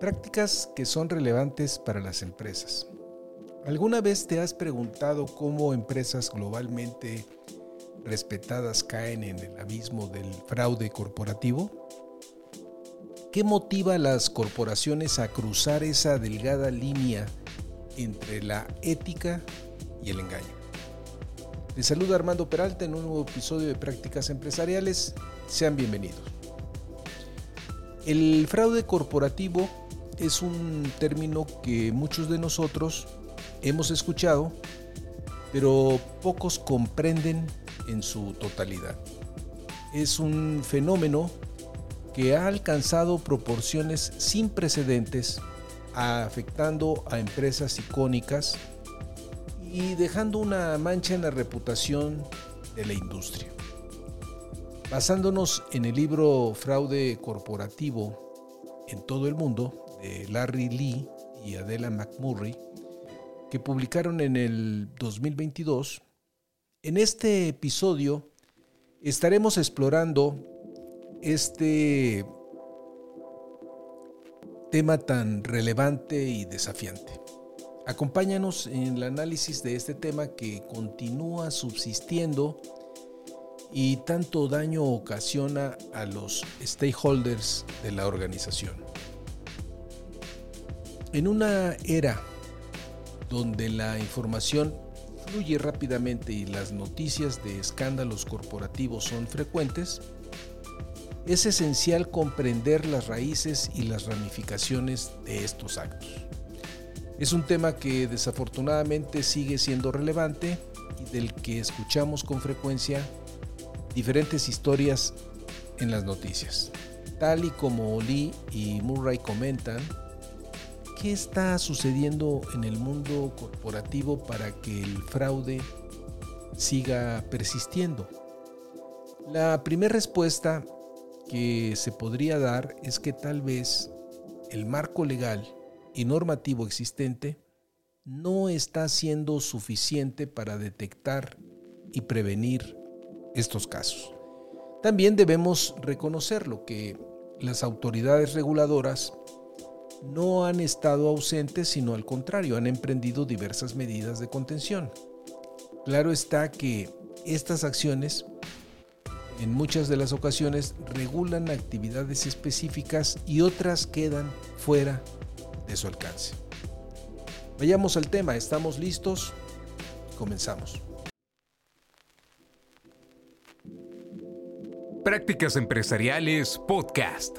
Prácticas que son relevantes para las empresas. ¿Alguna vez te has preguntado cómo empresas globalmente respetadas caen en el abismo del fraude corporativo? ¿Qué motiva a las corporaciones a cruzar esa delgada línea entre la ética y el engaño? Les saluda Armando Peralta en un nuevo episodio de Prácticas Empresariales. Sean bienvenidos. El fraude corporativo es un término que muchos de nosotros hemos escuchado, pero pocos comprenden en su totalidad. Es un fenómeno que ha alcanzado proporciones sin precedentes, afectando a empresas icónicas y dejando una mancha en la reputación de la industria. Basándonos en el libro Fraude Corporativo en todo el mundo, de Larry Lee y Adela McMurray, que publicaron en el 2022, en este episodio estaremos explorando este tema tan relevante y desafiante. Acompáñanos en el análisis de este tema que continúa subsistiendo y tanto daño ocasiona a los stakeholders de la organización. En una era donde la información fluye rápidamente y las noticias de escándalos corporativos son frecuentes, es esencial comprender las raíces y las ramificaciones de estos actos. Es un tema que desafortunadamente sigue siendo relevante y del que escuchamos con frecuencia diferentes historias en las noticias. Tal y como Lee y Murray comentan, ¿qué está sucediendo en el mundo corporativo para que el fraude siga persistiendo? La primera respuesta que se podría dar es que tal vez el marco legal y normativo existente no está siendo suficiente para detectar y prevenir estos casos. También debemos reconocerlo que las autoridades reguladoras no han estado ausentes, sino al contrario, han emprendido diversas medidas de contención. Claro está que estas acciones en muchas de las ocasiones regulan actividades específicas y otras quedan fuera de su alcance. Vayamos al tema, ¿estamos listos? Comenzamos. Prácticas Empresariales Podcast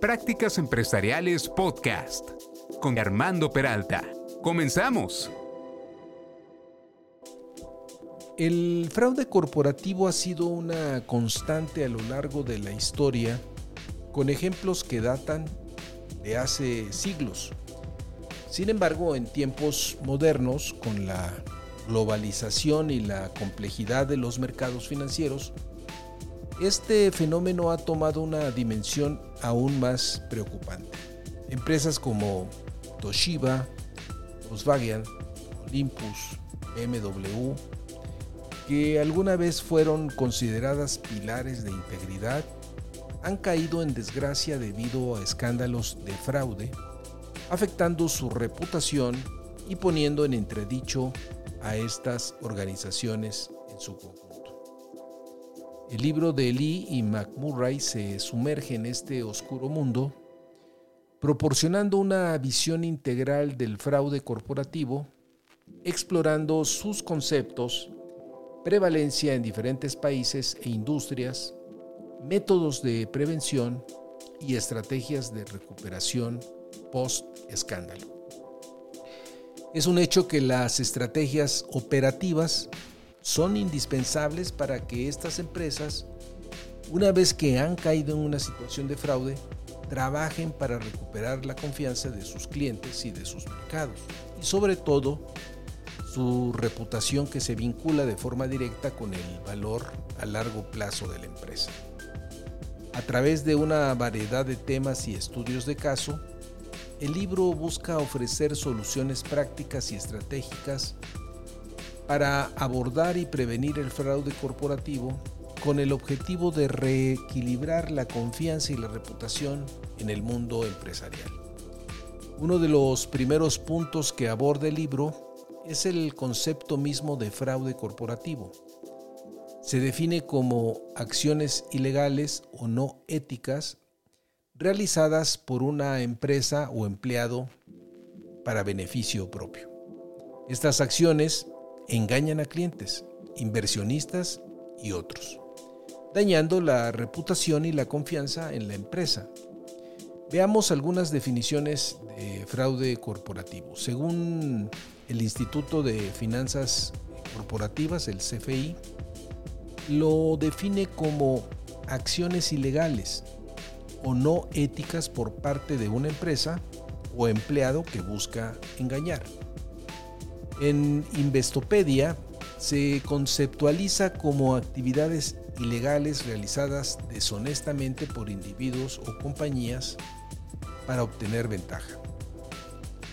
Prácticas Empresariales Podcast con Armando Peralta. Comenzamos. El fraude corporativo ha sido una constante a lo largo de la historia, con ejemplos que datan de hace siglos. Sin embargo, en tiempos modernos, con la globalización y la complejidad de los mercados financieros, este fenómeno ha tomado una dimensión aún más preocupante. Empresas como Toshiba, Volkswagen, Olympus, BMW, que alguna vez fueron consideradas pilares de integridad, han caído en desgracia debido a escándalos de fraude, afectando su reputación y poniendo en entredicho a estas organizaciones en su conjunto. El libro de Lee y McMurray se sumerge en este oscuro mundo, proporcionando una visión integral del fraude corporativo, explorando sus conceptos, prevalencia en diferentes países e industrias, métodos de prevención y estrategias de recuperación post-escándalo. Es un hecho que las estrategias operativas son indispensables para que estas empresas, una vez que han caído en una situación de fraude, trabajen para recuperar la confianza de sus clientes y de sus mercados. Y sobre todo, su reputación que se vincula de forma directa con el valor a largo plazo de la empresa. A través de una variedad de temas y estudios de caso, el libro busca ofrecer soluciones prácticas y estratégicas para abordar y prevenir el fraude corporativo con el objetivo de reequilibrar la confianza y la reputación en el mundo empresarial. Uno de los primeros puntos que aborda el libro es el concepto mismo de fraude corporativo. Se define como acciones ilegales o no éticas realizadas por una empresa o empleado para beneficio propio. Estas acciones engañan a clientes, inversionistas y otros, dañando la reputación y la confianza en la empresa. Veamos algunas definiciones de fraude corporativo. Según el Instituto de Finanzas Corporativas, el CFI, lo define como acciones ilegales o no éticas por parte de una empresa o empleado que busca engañar. En Investopedia se conceptualiza como actividades ilegales realizadas deshonestamente por individuos o compañías para obtener ventaja.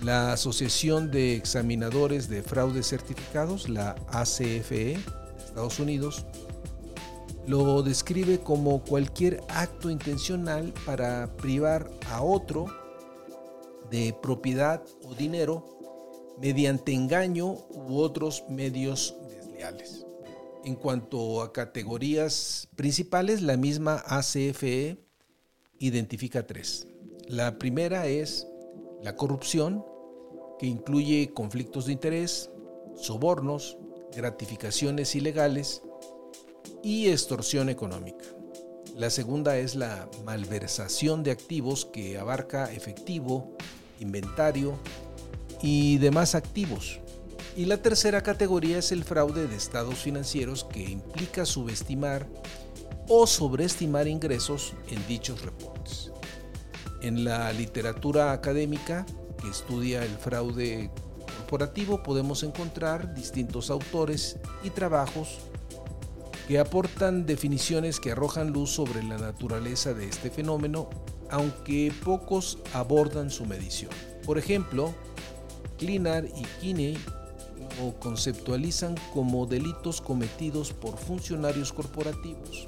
La Asociación de Examinadores de Fraudes Certificados, la ACFE, Estados Unidos, lo describe como cualquier acto intencional para privar a otro de propiedad o dinero mediante engaño u otros medios desleales. En cuanto a categorías principales, la misma ACFE identifica tres. La primera es la corrupción, que incluye conflictos de interés, sobornos, gratificaciones ilegales y extorsión económica. La segunda es la malversación de activos que abarca efectivo, inventario y demás activos. Y la tercera categoría es el fraude de estados financieros que implica subestimar o sobreestimar ingresos en dichos reportes. En la literatura académica que estudia el fraude corporativo podemos encontrar distintos autores y trabajos que aportan definiciones que arrojan luz sobre la naturaleza de este fenómeno, aunque pocos abordan su medición. Por ejemplo, Klinar y Kinney lo conceptualizan como delitos cometidos por funcionarios corporativos,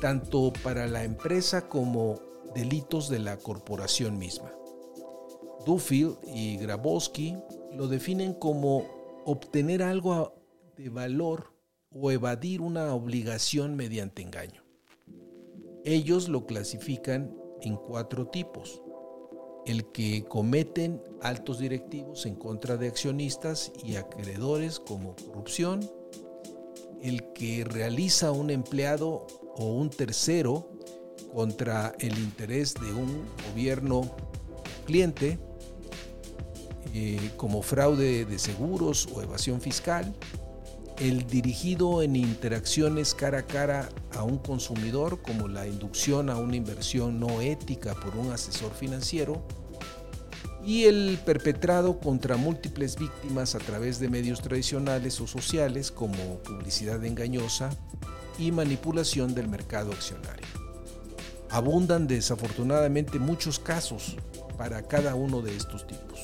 tanto para la empresa como delitos de la corporación misma. Duffield y Grabowski lo definen como obtener algo de valor o evadir una obligación mediante engaño. Ellos lo clasifican en cuatro tipos. El que cometen altos directivos en contra de accionistas y acreedores como corrupción, el que realiza un empleado o un tercero contra el interés de un gobierno cliente, eh, como fraude de seguros o evasión fiscal, el dirigido en interacciones cara a cara a un consumidor, como la inducción a una inversión no ética por un asesor financiero, y el perpetrado contra múltiples víctimas a través de medios tradicionales o sociales como publicidad engañosa y manipulación del mercado accionario. Abundan desafortunadamente muchos casos para cada uno de estos tipos.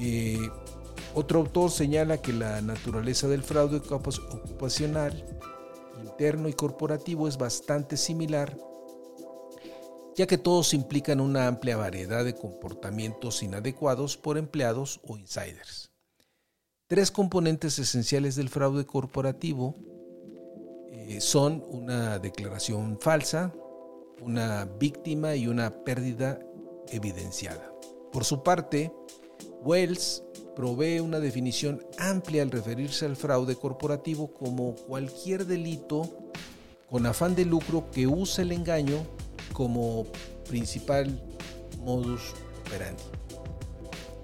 Eh, otro autor señala que la naturaleza del fraude ocupacional, interno y corporativo es bastante similar, ya que todos implican una amplia variedad de comportamientos inadecuados por empleados o insiders. Tres componentes esenciales del fraude corporativo eh, son una declaración falsa, una víctima y una pérdida evidenciada. Por su parte, Wells provee una definición amplia al referirse al fraude corporativo como cualquier delito con afán de lucro que usa el engaño como principal modus operandi.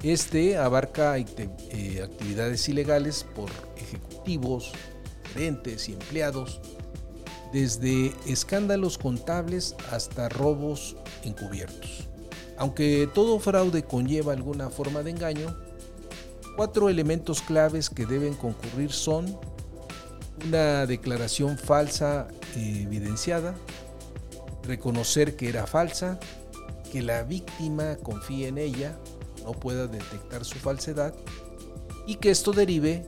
Este abarca eh, actividades ilegales por ejecutivos, gerentes y empleados, desde escándalos contables hasta robos encubiertos. Aunque todo fraude conlleva alguna forma de engaño, cuatro elementos claves que deben concurrir son una declaración falsa evidenciada, reconocer que era falsa, que la víctima confíe en ella, no pueda detectar su falsedad y que esto derive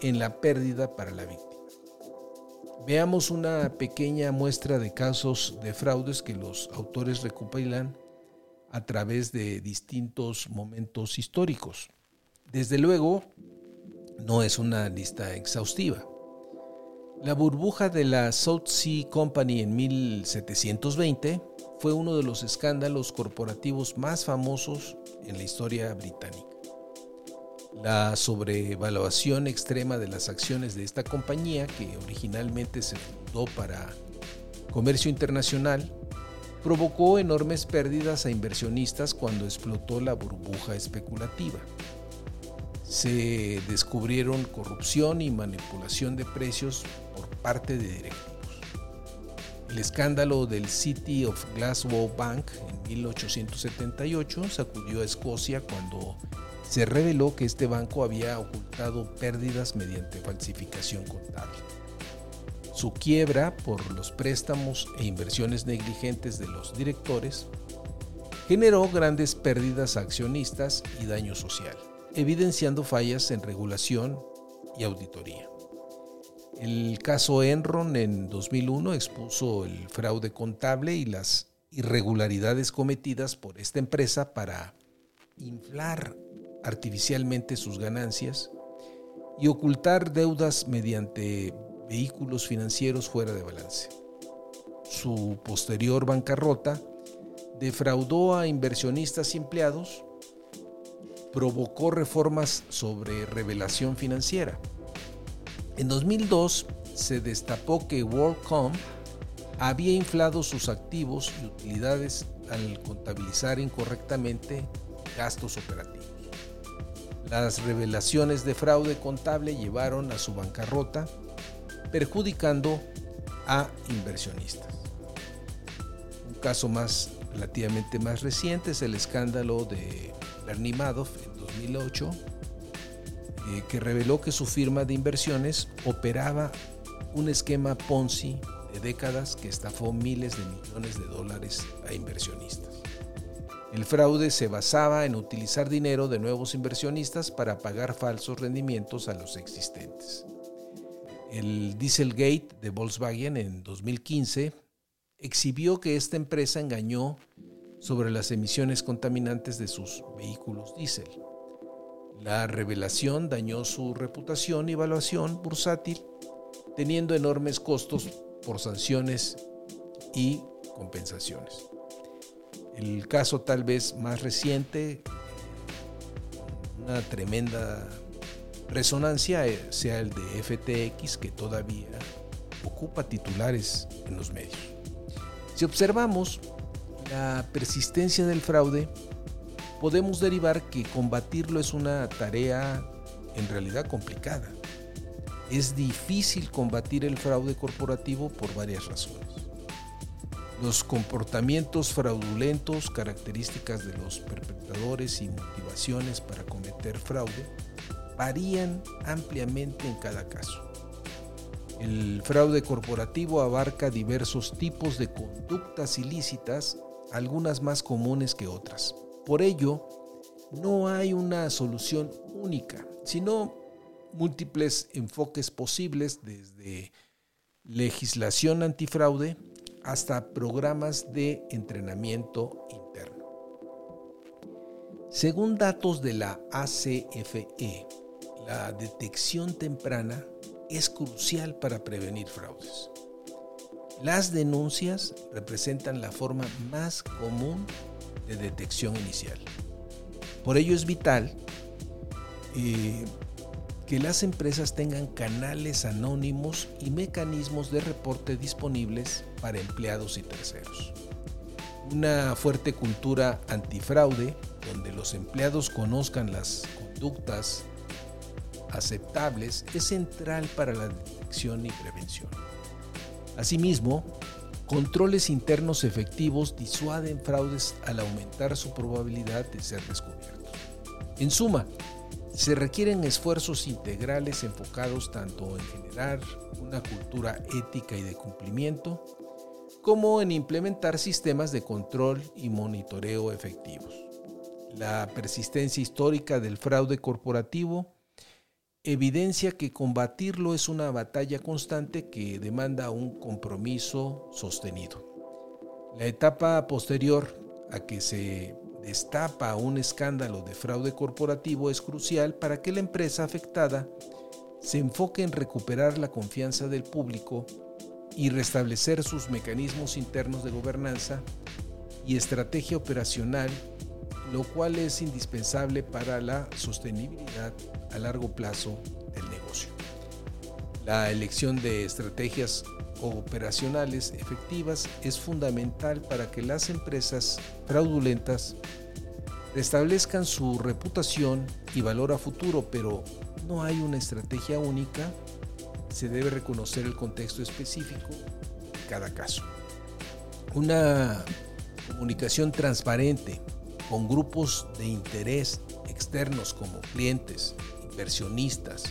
en la pérdida para la víctima. Veamos una pequeña muestra de casos de fraudes que los autores recopilan a través de distintos momentos históricos. Desde luego, no es una lista exhaustiva. La burbuja de la South Sea Company en 1720 fue uno de los escándalos corporativos más famosos en la historia británica. La sobrevaluación extrema de las acciones de esta compañía, que originalmente se fundó para comercio internacional, provocó enormes pérdidas a inversionistas cuando explotó la burbuja especulativa. Se descubrieron corrupción y manipulación de precios por parte de directivos. El escándalo del City of Glasgow Bank en 1878 sacudió a Escocia cuando se reveló que este banco había ocultado pérdidas mediante falsificación contable. Su quiebra por los préstamos e inversiones negligentes de los directores generó grandes pérdidas a accionistas y daño social, evidenciando fallas en regulación y auditoría. El caso Enron en 2001 expuso el fraude contable y las irregularidades cometidas por esta empresa para inflar artificialmente sus ganancias y ocultar deudas mediante vehículos financieros fuera de balance. Su posterior bancarrota defraudó a inversionistas y empleados, provocó reformas sobre revelación financiera, en 2002 se destapó que WorldCom había inflado sus activos y utilidades al contabilizar incorrectamente gastos operativos. Las revelaciones de fraude contable llevaron a su bancarrota, perjudicando a inversionistas. Un caso más relativamente más reciente es el escándalo de Bernie Madoff en 2008, eh, que reveló que su firma de inversiones operaba un esquema Ponzi de décadas que estafó miles de millones de dólares a inversionistas. El fraude se basaba en utilizar dinero de nuevos inversionistas para pagar falsos rendimientos a los existentes. El Dieselgate de Volkswagen en 2015 exhibió que esta empresa engañó sobre las emisiones contaminantes de sus vehículos diésel. La revelación dañó su reputación y evaluación bursátil, teniendo enormes costos por sanciones y compensaciones. El caso tal vez más reciente, una tremenda resonancia, eh, sea el de FTX, que todavía ocupa titulares en los medios. Si observamos la persistencia del fraude, podemos derivar que combatirlo es una tarea en realidad complicada. Es difícil combatir el fraude corporativo por varias razones. Los comportamientos fraudulentos, características de los perpetradores y motivaciones para cometer fraude varían ampliamente en cada caso. El fraude corporativo abarca diversos tipos de conductas ilícitas, algunas más comunes que otras. Por ello, no hay una solución única, sino múltiples enfoques posibles desde legislación antifraude hasta programas de entrenamiento interno. Según datos de la ACFE, la detección temprana es crucial para prevenir fraudes. Las denuncias representan la forma más común de detección inicial. Por ello es vital eh, que las empresas tengan canales anónimos y mecanismos de reporte disponibles para empleados y terceros. Una fuerte cultura antifraude donde los empleados conozcan las conductas aceptables es central para la detección y prevención. Asimismo, controles internos efectivos disuaden fraudes al aumentar su probabilidad de ser descubiertos. En suma, se requieren esfuerzos integrales enfocados tanto en generar una cultura ética y de cumplimiento, como en implementar sistemas de control y monitoreo efectivos. La persistencia histórica del fraude corporativo evidencia que combatirlo es una batalla constante que demanda un compromiso sostenido. La etapa posterior a que se destapa un escándalo de fraude corporativo es crucial para que la empresa afectada se enfoque en recuperar la confianza del público y restablecer sus mecanismos internos de gobernanza y estrategia operacional lo cual es indispensable para la sostenibilidad a largo plazo del negocio. La elección de estrategias operacionales efectivas es fundamental para que las empresas fraudulentas restablezcan su reputación y valor a futuro, pero no hay una estrategia única, se debe reconocer el contexto específico de cada caso. Una comunicación transparente con grupos de interés externos como clientes, inversionistas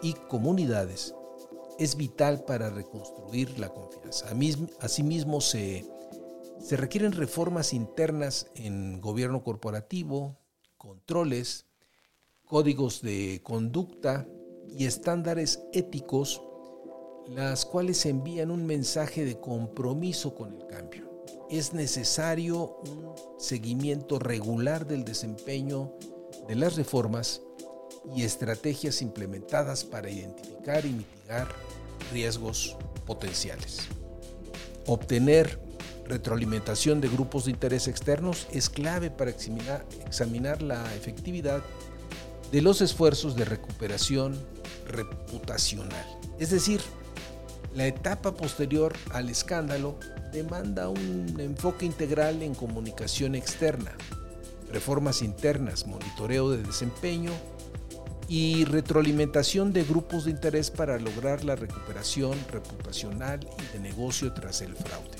y comunidades es vital para reconstruir la confianza. Asimismo, se, requieren reformas internas en gobierno corporativo, controles, códigos de conducta y estándares éticos, las cuales envían un mensaje de compromiso con el cambio es necesario un seguimiento regular del desempeño de las reformas y estrategias implementadas para identificar y mitigar riesgos potenciales. Obtener retroalimentación de grupos de interés externos es clave para examinar, la efectividad de los esfuerzos de recuperación reputacional. Es decir, la etapa posterior al escándalo demanda un enfoque integral en comunicación externa, reformas internas, monitoreo de desempeño y retroalimentación de grupos de interés para lograr la recuperación reputacional y de negocio tras el fraude.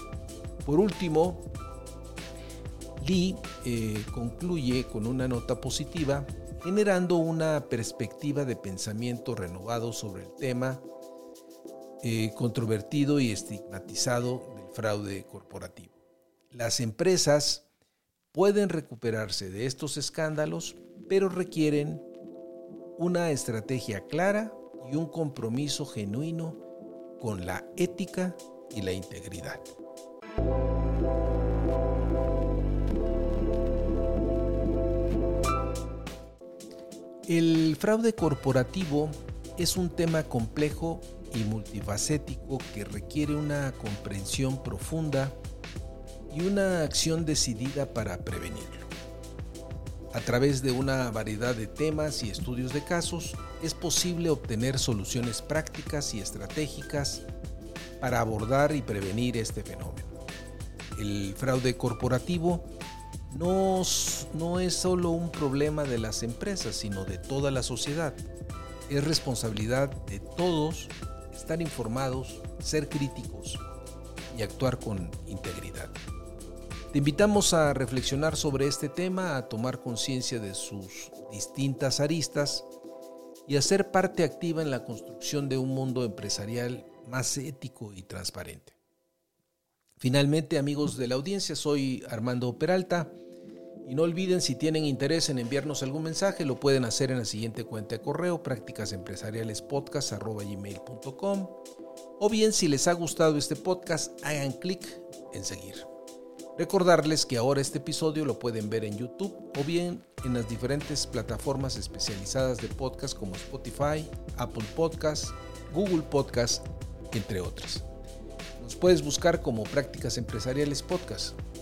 Por último, Lee eh, concluye con una nota positiva generando una perspectiva de pensamiento renovado sobre el tema eh, controvertido y estigmatizado fraude corporativo. Las empresas pueden recuperarse de estos escándalos, pero requieren una estrategia clara y un compromiso genuino con la ética y la integridad. El fraude corporativo es un tema complejo y multifacético que requiere una comprensión profunda y una acción decidida para prevenirlo. A través de una variedad de temas y estudios de casos, es posible obtener soluciones prácticas y estratégicas para abordar y prevenir este fenómeno. El fraude corporativo no, no es solo un problema de las empresas, sino de toda la sociedad. Es responsabilidad de todos estar informados, ser críticos y actuar con integridad. Te invitamos a reflexionar sobre este tema, a tomar conciencia de sus distintas aristas y a ser parte activa en la construcción de un mundo empresarial más ético y transparente. Finalmente, amigos de la audiencia, soy Armando Peralta y no olviden, si tienen interés en enviarnos algún mensaje, lo pueden hacer en la siguiente cuenta de correo, prácticasempresarialespodcast.com. O bien, si les ha gustado este podcast, hagan clic en seguir. Recordarles que ahora este episodio lo pueden ver en YouTube o bien en las diferentes plataformas especializadas de podcast como Spotify, Apple Podcasts, Google Podcasts, entre otras. Nos puedes buscar como Prácticas Empresariales Podcast.